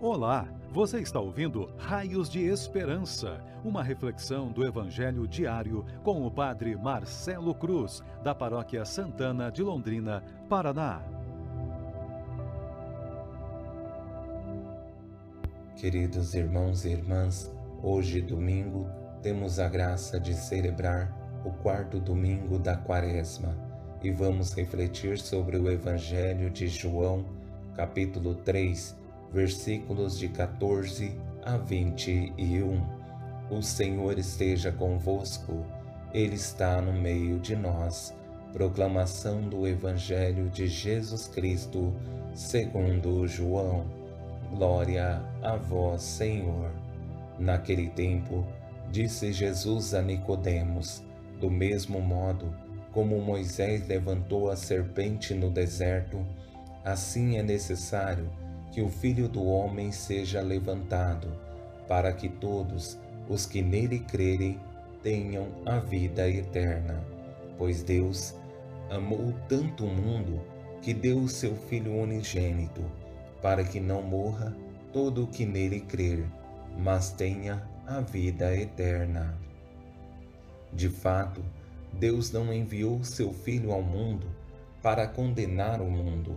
Olá, você está ouvindo Raios de Esperança, uma reflexão do Evangelho diário com o Padre Marcelo Cruz, da Paróquia Santana de Londrina, Paraná. Queridos irmãos e irmãs, hoje, domingo, temos a graça de celebrar o quarto domingo da Quaresma e vamos refletir sobre o Evangelho de João, capítulo 3 versículos de 14 a 21. O Senhor esteja convosco, Ele está no meio de nós. Proclamação do Evangelho de Jesus Cristo, segundo João. Glória a vós, Senhor. Naquele tempo, disse Jesus a Nicodemos: Do mesmo modo como Moisés levantou a serpente no deserto, assim é necessário que o Filho do Homem seja levantado, para que todos os que nele crerem tenham a vida eterna. Pois Deus amou tanto o mundo que deu o seu Filho unigênito, para que não morra todo o que nele crer, mas tenha a vida eterna. De fato, Deus não enviou seu Filho ao mundo para condenar o mundo,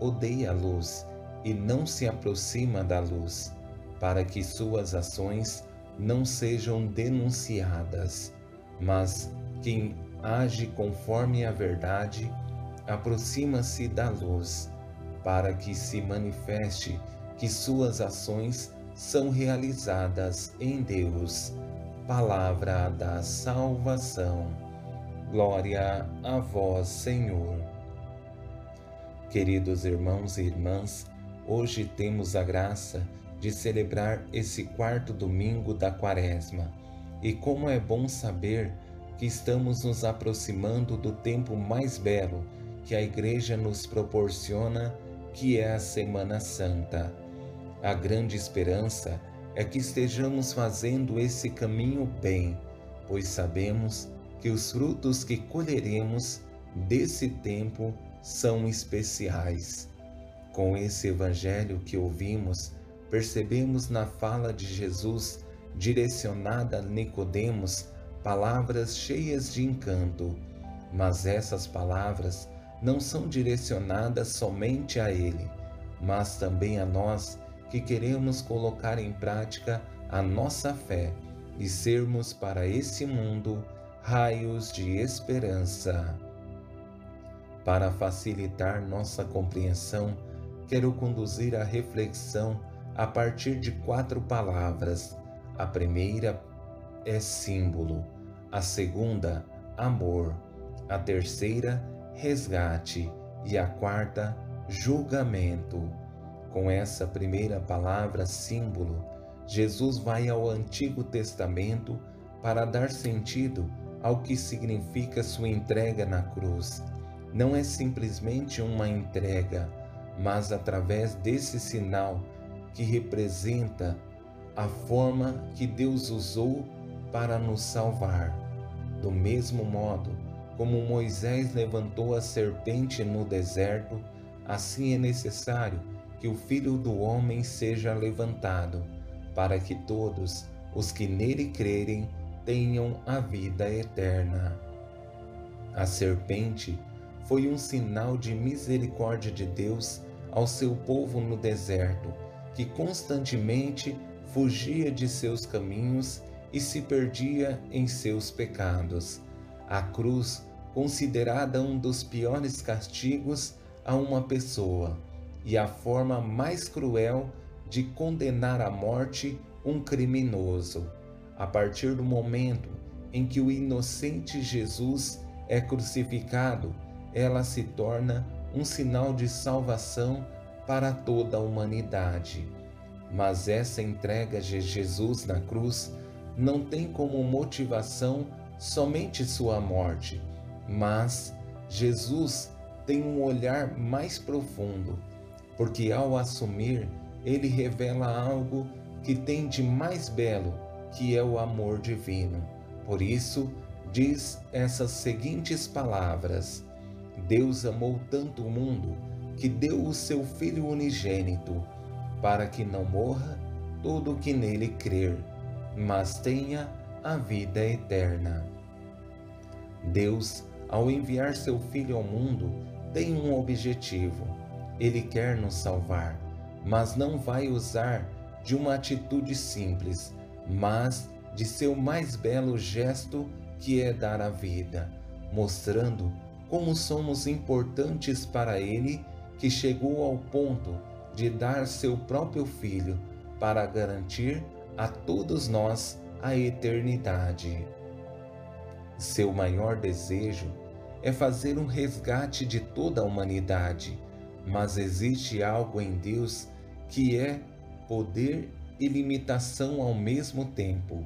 odeia a luz e não se aproxima da luz, para que suas ações não sejam denunciadas. Mas quem age conforme a verdade aproxima-se da luz, para que se manifeste que suas ações são realizadas em Deus. Palavra da salvação. Glória a vós, Senhor. Queridos irmãos e irmãs, hoje temos a graça de celebrar esse quarto domingo da Quaresma. E como é bom saber que estamos nos aproximando do tempo mais belo que a Igreja nos proporciona, que é a Semana Santa. A grande esperança é que estejamos fazendo esse caminho bem, pois sabemos que os frutos que colheremos desse tempo são especiais. Com esse evangelho que ouvimos, percebemos na fala de Jesus direcionada a Nicodemos palavras cheias de encanto, mas essas palavras não são direcionadas somente a ele, mas também a nós que queremos colocar em prática a nossa fé e sermos para esse mundo raios de esperança. Para facilitar nossa compreensão, quero conduzir a reflexão a partir de quatro palavras. A primeira é símbolo, a segunda, amor, a terceira, resgate e a quarta, julgamento. Com essa primeira palavra, símbolo, Jesus vai ao Antigo Testamento para dar sentido ao que significa sua entrega na cruz não é simplesmente uma entrega, mas através desse sinal que representa a forma que Deus usou para nos salvar. Do mesmo modo como Moisés levantou a serpente no deserto, assim é necessário que o Filho do Homem seja levantado, para que todos os que nele crerem tenham a vida eterna. A serpente foi um sinal de misericórdia de Deus ao seu povo no deserto, que constantemente fugia de seus caminhos e se perdia em seus pecados. A cruz, considerada um dos piores castigos a uma pessoa e a forma mais cruel de condenar à morte um criminoso. A partir do momento em que o inocente Jesus é crucificado, ela se torna um sinal de salvação para toda a humanidade. mas essa entrega de Jesus na cruz não tem como motivação somente sua morte, mas Jesus tem um olhar mais profundo, porque ao assumir, ele revela algo que tem de mais belo, que é o amor divino. Por isso, diz essas seguintes palavras: Deus amou tanto o mundo que deu o seu Filho unigênito, para que não morra todo o que nele crer, mas tenha a vida eterna. Deus, ao enviar seu Filho ao mundo, tem um objetivo. Ele quer nos salvar, mas não vai usar de uma atitude simples, mas de seu mais belo gesto, que é dar a vida, mostrando como somos importantes para Ele que chegou ao ponto de dar seu próprio Filho para garantir a todos nós a eternidade. Seu maior desejo é fazer um resgate de toda a humanidade, mas existe algo em Deus que é poder e limitação ao mesmo tempo.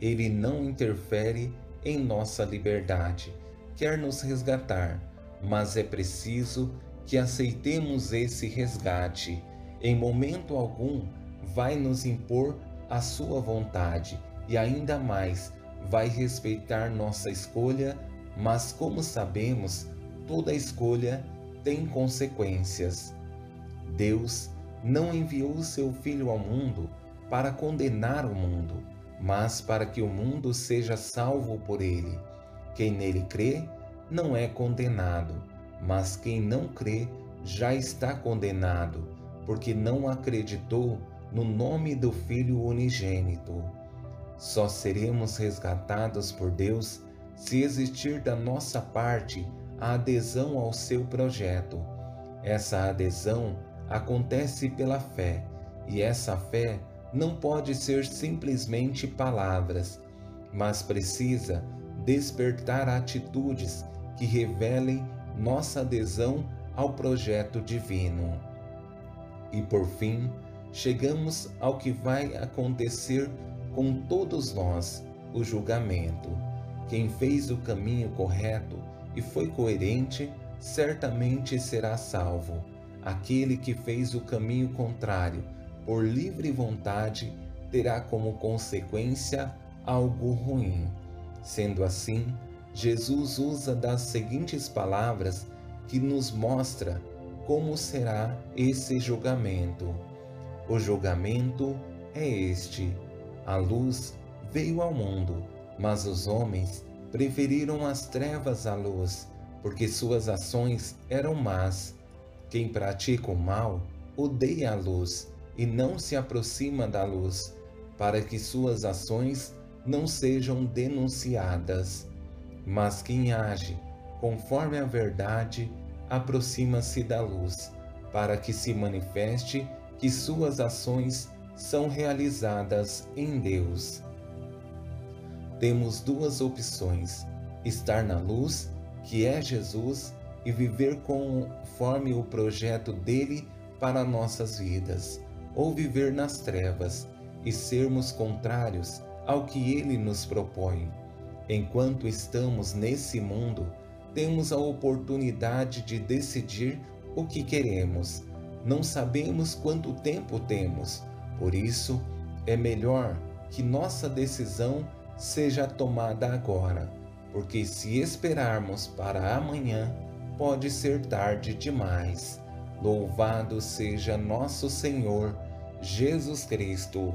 Ele não interfere em nossa liberdade, quer nos resgatar, mas é preciso que aceitemos esse resgate. Em momento algum, vai nos impor a sua vontade e ainda mais vai respeitar nossa escolha, mas como sabemos, toda escolha tem consequências. Deus não enviou seu Filho ao mundo para condenar o mundo, mas para que o mundo seja salvo por ele. Quem nele crê não é condenado mas quem não crê já está condenado, porque não acreditou no nome do Filho unigênito. Só seremos resgatados por Deus se existir da nossa parte a adesão ao seu projeto. Essa adesão acontece pela fé, e essa fé não pode ser simplesmente palavras, mas precisa despertar atitudes que revelem nossa adesão ao projeto divino. E por fim, chegamos ao que vai acontecer com todos nós, o julgamento. Quem fez o caminho correto e foi coerente, certamente será salvo. Aquele que fez o caminho contrário, por livre vontade, terá como consequência algo ruim. Sendo assim, Jesus usa das seguintes palavras que nos mostra como será esse julgamento. O julgamento é este: a luz veio ao mundo, mas os homens preferiram as trevas à luz, porque suas ações eram más. Quem pratica o mal odeia a luz e não se aproxima da luz, para que suas ações não sejam denunciadas. Mas quem age conforme a verdade aproxima-se da luz, para que se manifeste que suas ações são realizadas em Deus. Temos duas opções: estar na luz, que é Jesus, e viver conforme o projeto dele para nossas vidas, ou viver nas trevas e sermos contrários ao que ele nos propõe. Enquanto estamos nesse mundo, temos a oportunidade de decidir o que queremos. Não sabemos quanto tempo temos, por isso é melhor que nossa decisão seja tomada agora, porque se esperarmos para amanhã, pode ser tarde demais. Louvado seja nosso Senhor Jesus Cristo,